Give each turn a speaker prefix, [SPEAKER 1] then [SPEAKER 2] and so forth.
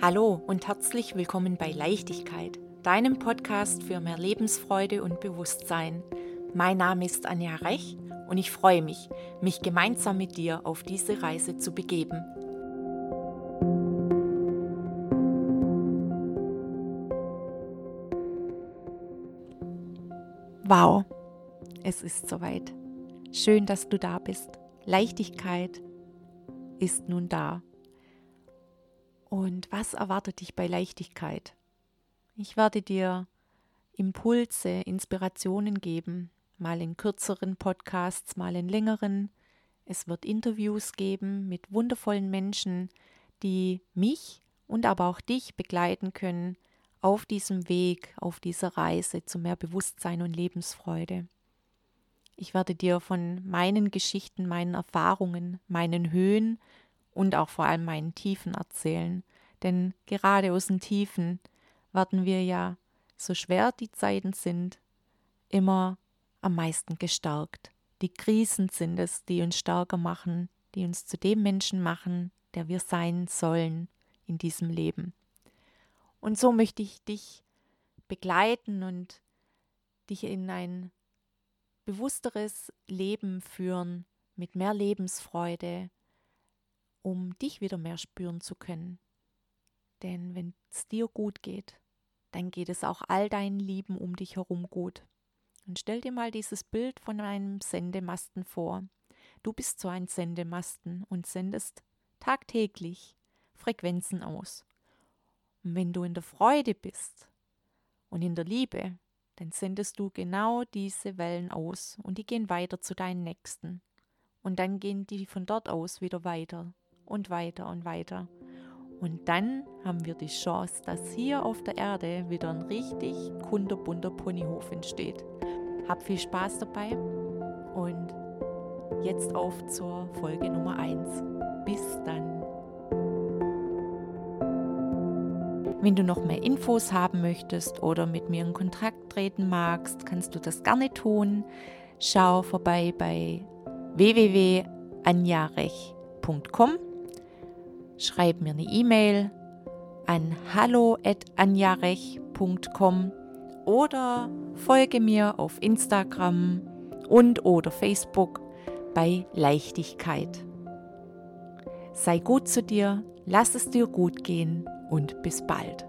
[SPEAKER 1] Hallo und herzlich willkommen bei Leichtigkeit, deinem Podcast für mehr Lebensfreude und Bewusstsein. Mein Name ist Anja Rech und ich freue mich, mich gemeinsam mit dir auf diese Reise zu begeben. Wow, es ist soweit. Schön, dass du da bist. Leichtigkeit ist nun da. Und was erwartet dich bei Leichtigkeit? Ich werde dir Impulse, Inspirationen geben, mal in kürzeren Podcasts, mal in längeren. Es wird Interviews geben mit wundervollen Menschen, die mich und aber auch dich begleiten können auf diesem Weg, auf dieser Reise zu mehr Bewusstsein und Lebensfreude. Ich werde dir von meinen Geschichten, meinen Erfahrungen, meinen Höhen und auch vor allem meinen Tiefen erzählen. Denn gerade aus den Tiefen werden wir ja, so schwer die Zeiten sind, immer am meisten gestärkt. Die Krisen sind es, die uns stärker machen, die uns zu dem Menschen machen, der wir sein sollen in diesem Leben. Und so möchte ich dich begleiten und dich in ein bewussteres Leben führen, mit mehr Lebensfreude, um dich wieder mehr spüren zu können. Denn wenn es dir gut geht, dann geht es auch all deinen Lieben um dich herum gut. Und stell dir mal dieses Bild von einem Sendemasten vor. Du bist so ein Sendemasten und sendest tagtäglich Frequenzen aus. Und wenn du in der Freude bist und in der Liebe, dann sendest du genau diese Wellen aus und die gehen weiter zu deinen Nächsten. Und dann gehen die von dort aus wieder weiter und weiter und weiter. Und dann haben wir die Chance, dass hier auf der Erde wieder ein richtig kunterbunter Ponyhof entsteht. Hab viel Spaß dabei und jetzt auf zur Folge Nummer 1. Bis dann. Wenn du noch mehr Infos haben möchtest oder mit mir in Kontakt treten magst, kannst du das gerne tun. Schau vorbei bei www.anjarech.com. Schreib mir eine E-Mail an hallo@anjarech.com oder folge mir auf Instagram und oder Facebook bei Leichtigkeit. Sei gut zu dir, lass es dir gut gehen und bis bald.